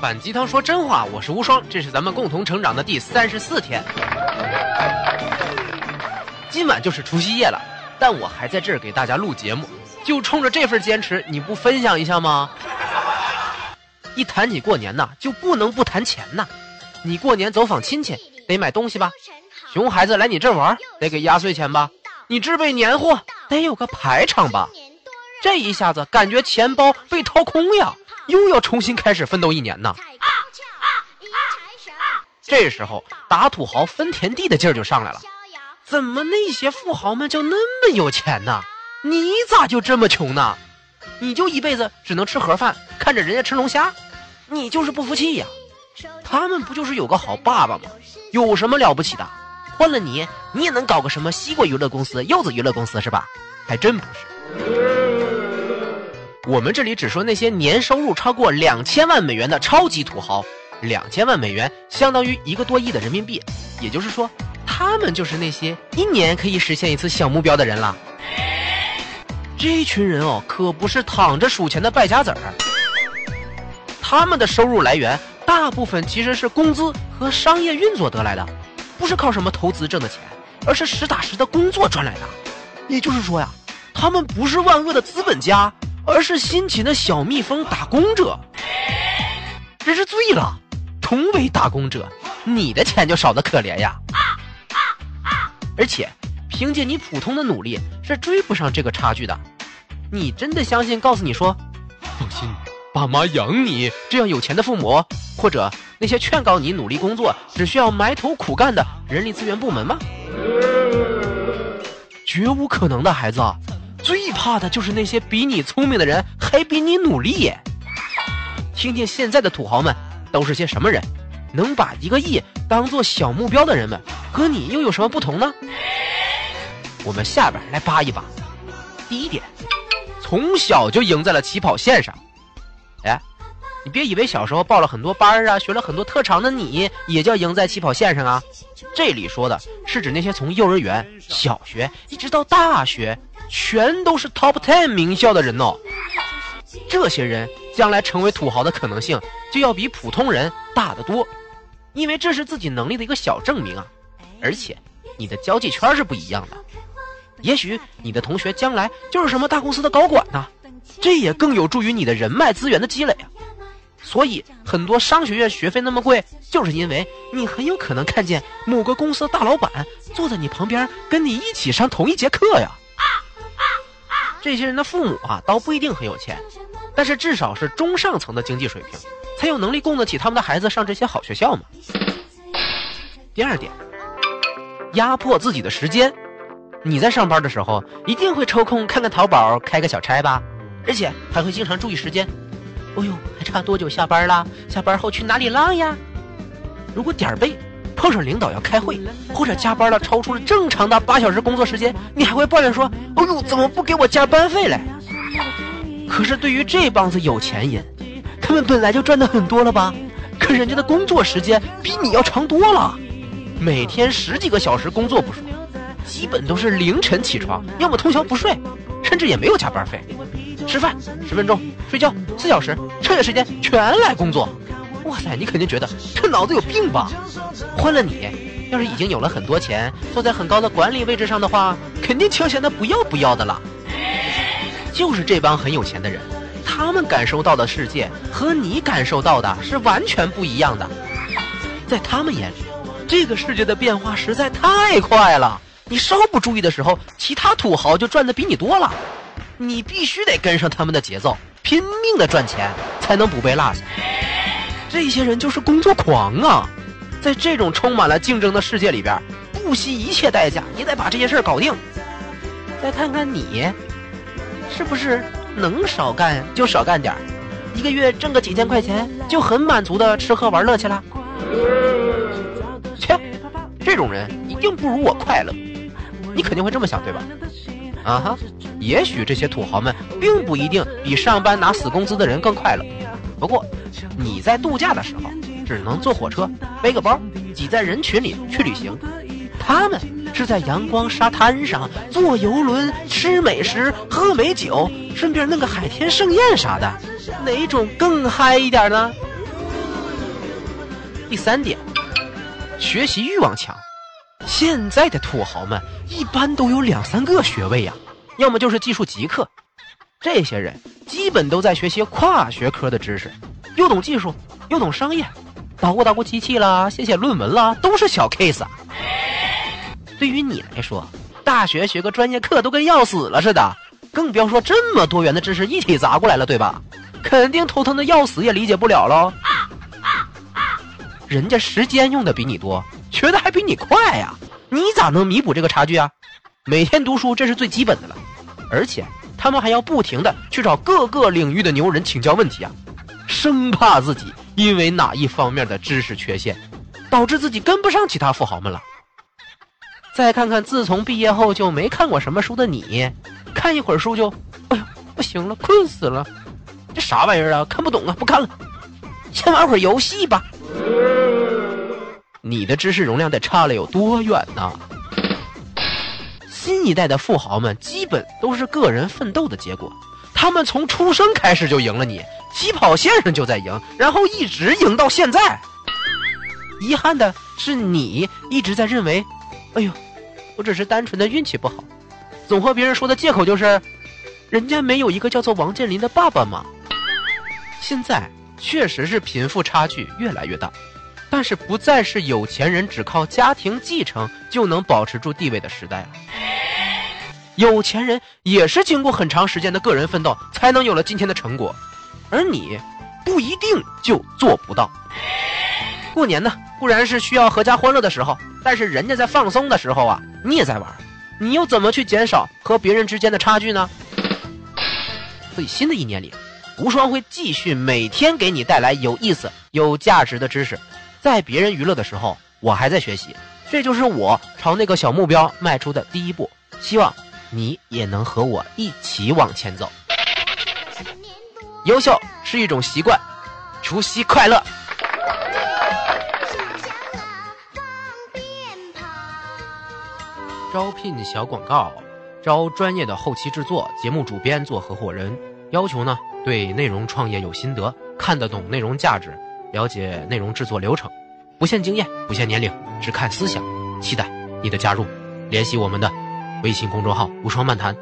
反鸡汤说真话，我是无双，这是咱们共同成长的第三十四天。今晚就是除夕夜了，但我还在这儿给大家录节目，就冲着这份坚持，你不分享一下吗？一谈起过年呐，就不能不谈钱呐。你过年走访亲戚，得买东西吧？熊孩子来你这玩，得给压岁钱吧？你置备年货，得有个排场吧？这一下子感觉钱包被掏空呀，又要重新开始奋斗一年呐。这时候打土豪分田地的劲儿就上来了。怎么那些富豪们就那么有钱呢？你咋就这么穷呢？你就一辈子只能吃盒饭，看着人家吃龙虾，你就是不服气呀？他们不就是有个好爸爸吗？有什么了不起的？换了你，你也能搞个什么西瓜娱乐公司、柚子娱乐公司是吧？还真不是。我们这里只说那些年收入超过两千万美元的超级土豪，两千万美元相当于一个多亿的人民币，也就是说，他们就是那些一年可以实现一次小目标的人了。这群人哦，可不是躺着数钱的败家子儿，他们的收入来源大部分其实是工资和商业运作得来的，不是靠什么投资挣的钱，而是实打实的工作赚来的。也就是说呀，他们不是万恶的资本家。而是辛勤的小蜜蜂打工者，真是醉了。同为打工者，你的钱就少得可怜呀。而且，凭借你普通的努力是追不上这个差距的。你真的相信告诉你说，放心，爸妈养你这样有钱的父母，或者那些劝告你努力工作只需要埋头苦干的人力资源部门吗？绝无可能的孩子。最怕的就是那些比你聪明的人还比你努力。听听现在的土豪们都是些什么人？能把一个亿当做小目标的人们，和你又有什么不同呢？我们下边来扒一扒。第一点，从小就赢在了起跑线上。哎，你别以为小时候报了很多班啊，学了很多特长的你也叫赢在起跑线上啊。这里说的是指那些从幼儿园、小学一直到大学。全都是 top ten 名校的人哦，这些人将来成为土豪的可能性就要比普通人大得多，因为这是自己能力的一个小证明啊。而且你的交际圈是不一样的，也许你的同学将来就是什么大公司的高管呢，这也更有助于你的人脉资源的积累啊。所以很多商学院学费那么贵，就是因为你很有可能看见某个公司的大老板坐在你旁边，跟你一起上同一节课呀。这些人的父母啊，倒不一定很有钱，但是至少是中上层的经济水平，才有能力供得起他们的孩子上这些好学校嘛。第二点，压迫自己的时间。你在上班的时候，一定会抽空看看淘宝，开个小差吧，而且还会经常注意时间。哦呦，还差多久下班啦？下班后去哪里浪呀？如果点儿背。碰上领导要开会，或者加班了，超出了正常的八小时工作时间，你还会抱怨说：“哎呦，怎么不给我加班费嘞？”可是对于这帮子有钱人，他们本来就赚的很多了吧？可人家的工作时间比你要长多了，每天十几个小时工作不说，基本都是凌晨起床，要么通宵不睡，甚至也没有加班费。吃饭十分钟，睡觉四小时，剩下时间全来工作。哇塞，你肯定觉得这脑子有病吧？换了你，要是已经有了很多钱，坐在很高的管理位置上的话，肯定清闲的不要不要的了。就是这帮很有钱的人，他们感受到的世界和你感受到的是完全不一样的。在他们眼里，这个世界的变化实在太快了，你稍不注意的时候，其他土豪就赚的比你多了。你必须得跟上他们的节奏，拼命的赚钱，才能不被落下。这些人就是工作狂啊，在这种充满了竞争的世界里边，不惜一切代价也得把这些事儿搞定。再看看你，是不是能少干就少干点儿，一个月挣个几千块钱就很满足的吃喝玩乐去了？切，这种人一定不如我快乐。你肯定会这么想，对吧？啊哈，也许这些土豪们并不一定比上班拿死工资的人更快乐。不过，你在度假的时候，只能坐火车，背个包，挤在人群里去旅行。他们是在阳光沙滩上坐游轮，吃美食，喝美酒，顺便弄个海天盛宴啥的。哪种更嗨一点呢？第三点，学习欲望强。现在的土豪们一般都有两三个学位呀，要么就是技术极客。这些人基本都在学习跨学科的知识，又懂技术，又懂商业，捣鼓捣鼓机器啦，写写论文啦，都是小 case。对于你来说，大学学个专业课都跟要死了似的，更不要说这么多元的知识一体砸过来了，对吧？肯定头疼的要死，也理解不了喽。人家时间用的比你多，学的还比你快呀，你咋能弥补这个差距啊？每天读书这是最基本的了，而且他们还要不停的去找各个领域的牛人请教问题啊，生怕自己因为哪一方面的知识缺陷，导致自己跟不上其他富豪们了。再看看自从毕业后就没看过什么书的你，看一会儿书就，哎呦不行了，困死了，这啥玩意儿啊？看不懂啊，不看了，先玩会儿游戏吧。你的知识容量得差了有多远呢？新一代的富豪们基本都是个人奋斗的结果，他们从出生开始就赢了你，起跑线上就在赢，然后一直赢到现在。遗憾的是，你一直在认为，哎呦，我只是单纯的运气不好，总和别人说的借口就是，人家没有一个叫做王健林的爸爸嘛。现在。确实是贫富差距越来越大，但是不再是有钱人只靠家庭继承就能保持住地位的时代了。有钱人也是经过很长时间的个人奋斗才能有了今天的成果，而你不一定就做不到。过年呢固然是需要阖家欢乐的时候，但是人家在放松的时候啊，你也在玩，你又怎么去减少和别人之间的差距呢？所以新的一年里。无双会继续每天给你带来有意思、有价值的知识，在别人娱乐的时候，我还在学习，这就是我朝那个小目标迈出的第一步。希望你也能和我一起往前走。优秀是一种习惯，除夕快乐！招聘小广告，招专业的后期制作、节目主编做合伙人，要求呢？对内容创业有心得，看得懂内容价值，了解内容制作流程，不限经验，不限年龄，只看思想。期待你的加入，联系我们的微信公众号“无双漫谈”。